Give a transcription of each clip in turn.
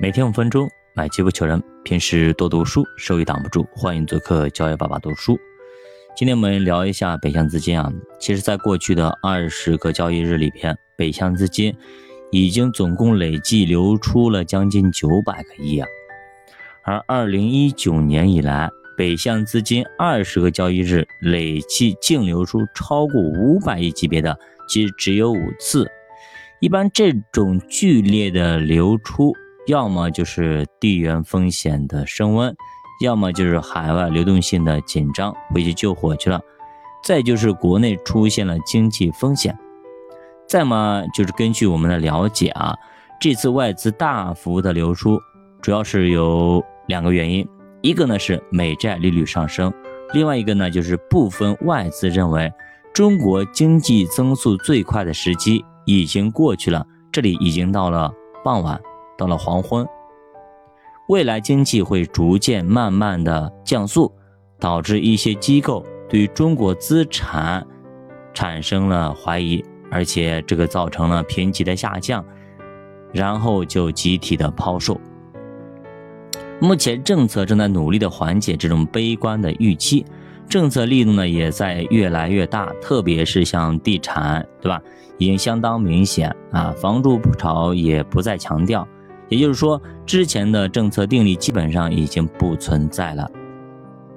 每天五分钟，买机不求人。平时多读书，收益挡不住。欢迎做客教育爸爸读书。今天我们聊一下北向资金啊。其实，在过去的二十个交易日里边，北向资金已经总共累计流出了将近九百个亿啊。而二零一九年以来，北向资金二十个交易日累计净流出超过五百亿级别的，其实只有五次。一般这种剧烈的流出。要么就是地缘风险的升温，要么就是海外流动性的紧张，回去救火去了；再就是国内出现了经济风险；再么就是根据我们的了解啊，这次外资大幅的流出，主要是有两个原因：一个呢是美债利率上升，另外一个呢就是部分外资认为中国经济增速最快的时机已经过去了，这里已经到了傍晚。到了黄昏，未来经济会逐渐慢慢的降速，导致一些机构对中国资产产生了怀疑，而且这个造成了评级的下降，然后就集体的抛售。目前政策正在努力的缓解这种悲观的预期，政策力度呢也在越来越大，特别是像地产，对吧？已经相当明显啊，房住不炒也不再强调。也就是说，之前的政策定力基本上已经不存在了。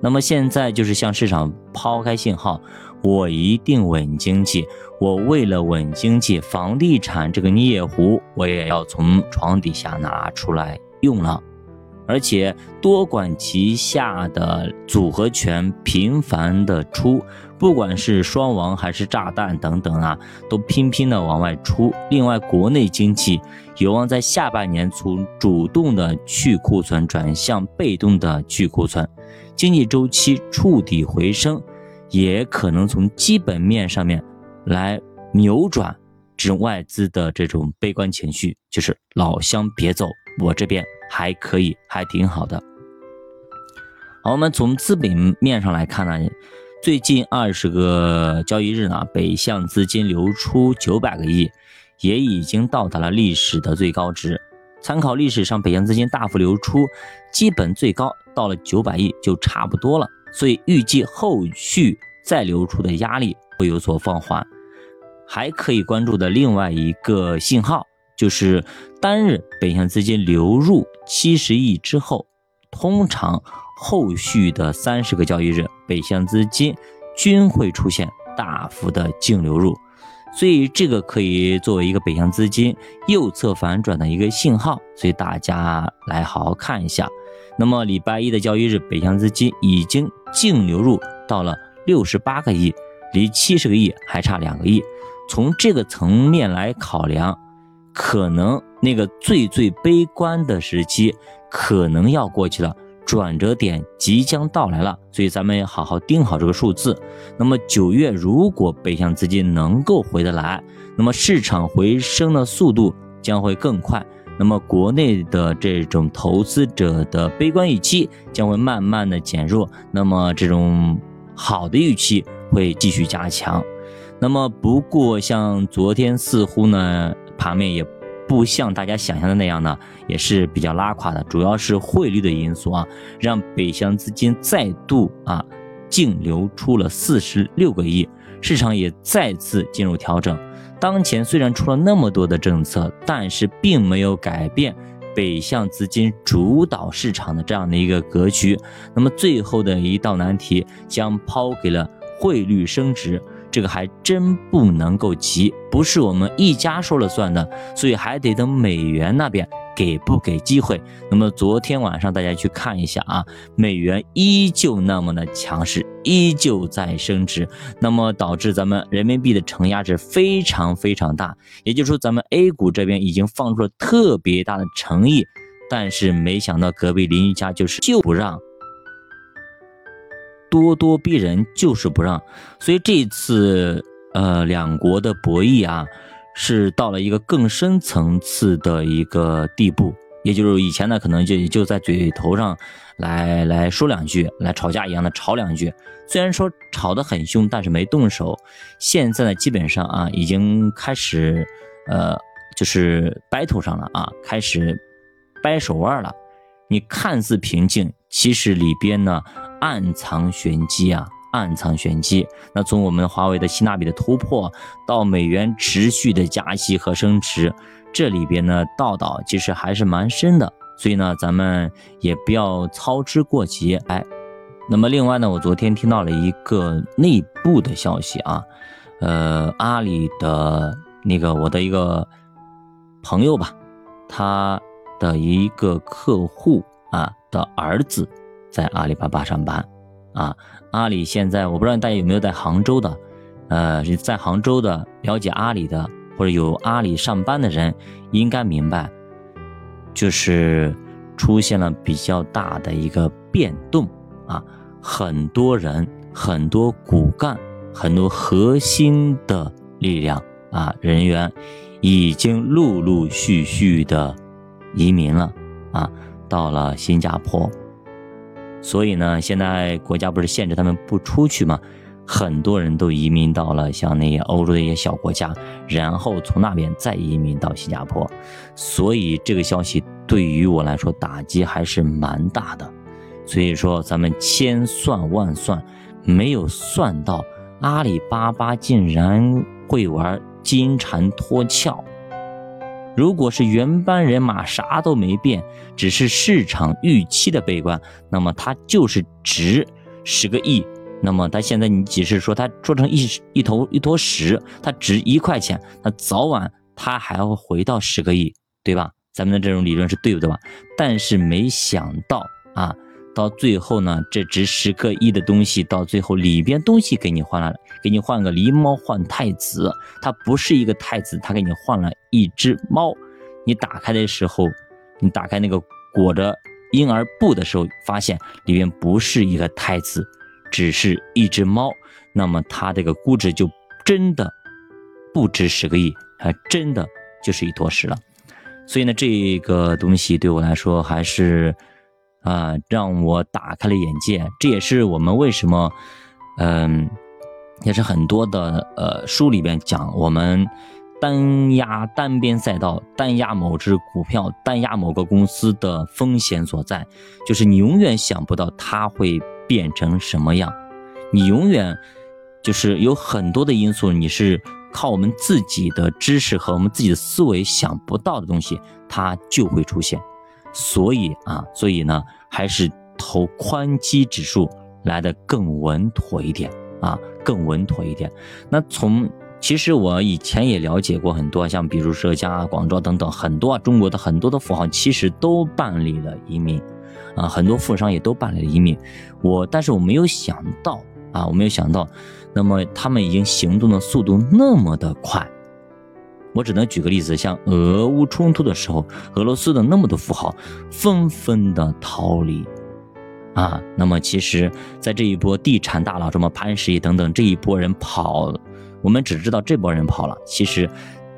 那么现在就是向市场抛开信号，我一定稳经济。我为了稳经济，房地产这个孽壶我也要从床底下拿出来用了。而且多管齐下的组合拳频繁的出，不管是双王还是炸弹等等啊，都频频的往外出。另外，国内经济有望在下半年从主动的去库存转向被动的去库存，经济周期触底回升，也可能从基本面上面来扭转这种外资的这种悲观情绪，就是老乡别走，我这边。还可以，还挺好的。好，我们从资本面上来看呢，最近二十个交易日呢，北向资金流出九百个亿，也已经到达了历史的最高值。参考历史上北向资金大幅流出，基本最高到了九百亿就差不多了。所以预计后续再流出的压力会有所放缓。还可以关注的另外一个信号。就是单日北向资金流入七十亿之后，通常后续的三十个交易日北向资金均会出现大幅的净流入，所以这个可以作为一个北向资金右侧反转的一个信号，所以大家来好好看一下。那么礼拜一的交易日北向资金已经净流入到了六十八个亿，离七十个亿还差两个亿，从这个层面来考量。可能那个最最悲观的时期可能要过去了，转折点即将到来了，所以咱们要好好盯好这个数字。那么九月如果北向资金能够回得来，那么市场回升的速度将会更快，那么国内的这种投资者的悲观预期将会慢慢的减弱，那么这种好的预期会继续加强。那么不过像昨天似乎呢。盘面也不像大家想象的那样呢，也是比较拉垮的，主要是汇率的因素啊，让北向资金再度啊净流出了四十六个亿，市场也再次进入调整。当前虽然出了那么多的政策，但是并没有改变北向资金主导市场的这样的一个格局。那么最后的一道难题将抛给了汇率升值。这个还真不能够急，不是我们一家说了算的，所以还得等美元那边给不给机会。那么昨天晚上大家去看一下啊，美元依旧那么的强势，依旧在升值，那么导致咱们人民币的承压是非常非常大。也就是说，咱们 A 股这边已经放出了特别大的诚意，但是没想到隔壁邻居家就是就不让。咄咄逼人就是不让，所以这次呃两国的博弈啊，是到了一个更深层次的一个地步，也就是以前呢可能就就在嘴头上来来说两句，来吵架一样的吵两句，虽然说吵得很凶，但是没动手。现在呢基本上啊已经开始呃就是 battle 上了啊，开始掰手腕了。你看似平静，其实里边呢暗藏玄机啊，暗藏玄机。那从我们华为的新纳比的突破，到美元持续的加息和升值，这里边呢道道其实还是蛮深的。所以呢，咱们也不要操之过急。哎，那么另外呢，我昨天听到了一个内部的消息啊，呃，阿里的那个我的一个朋友吧，他。的一个客户啊的儿子在阿里巴巴上班啊，阿里现在我不知道大家有没有在杭州的，呃，在杭州的了解阿里的或者有阿里上班的人应该明白，就是出现了比较大的一个变动啊，很多人、很多骨干、很多核心的力量啊人员已经陆陆续续的。移民了啊，到了新加坡，所以呢，现在国家不是限制他们不出去吗？很多人都移民到了像那些欧洲的一些小国家，然后从那边再移民到新加坡，所以这个消息对于我来说打击还是蛮大的。所以说，咱们千算万算，没有算到阿里巴巴竟然会玩金蝉脱壳。如果是原班人马，啥都没变，只是市场预期的悲观，那么它就是值十个亿。那么它现在你只是说它做成一一头一坨屎，它值一块钱，那早晚它还会回到十个亿，对吧？咱们的这种理论是对的吧？但是没想到啊。到最后呢，这值十个亿的东西，到最后里边东西给你换了，给你换个狸猫换太子，它不是一个太子，它给你换了一只猫。你打开的时候，你打开那个裹着婴儿布的时候，发现里面不是一个太子，只是一只猫。那么它这个估值就真的不值十个亿，还真的就是一坨屎了。所以呢，这个东西对我来说还是。啊，让我打开了眼界，这也是我们为什么，嗯，也是很多的呃书里边讲，我们单压单边赛道，单压某只股票，单压某个公司的风险所在，就是你永远想不到它会变成什么样，你永远就是有很多的因素，你是靠我们自己的知识和我们自己的思维想不到的东西，它就会出现。所以啊，所以呢，还是投宽基指数来的更稳妥一点啊，更稳妥一点。那从其实我以前也了解过很多，像比如浙江啊、广州等等很多啊，中国的很多的富豪其实都办理了移民啊，很多富商也都办理了移民。我但是我没有想到啊，我没有想到，那么他们已经行动的速度那么的快。我只能举个例子，像俄乌冲突的时候，俄罗斯的那么多富豪纷纷的逃离，啊，那么其实，在这一波地产大佬，什么潘石屹等等这一波人跑，我们只知道这波人跑了，其实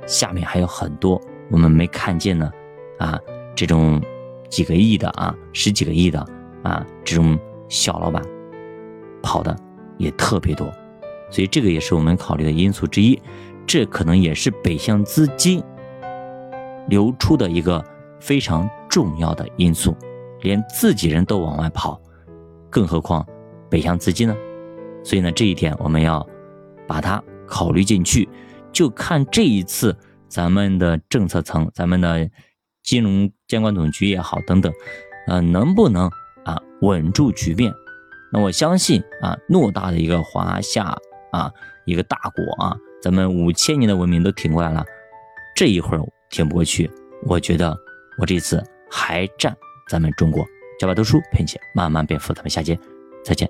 下面还有很多我们没看见呢，啊，这种几个亿的啊，十几个亿的啊，这种小老板跑的也特别多，所以这个也是我们考虑的因素之一。这可能也是北向资金流出的一个非常重要的因素，连自己人都往外跑，更何况北向资金呢？所以呢，这一点我们要把它考虑进去，就看这一次咱们的政策层、咱们的金融监管总局也好等等，呃，能不能啊稳住局面？那我相信啊，偌大的一个华夏啊，一个大国啊。咱们五千年的文明都挺过来了，这一会儿挺不过去。我觉得我这次还占咱们中国。脚板读书陪你慢慢变富，咱们下节再见。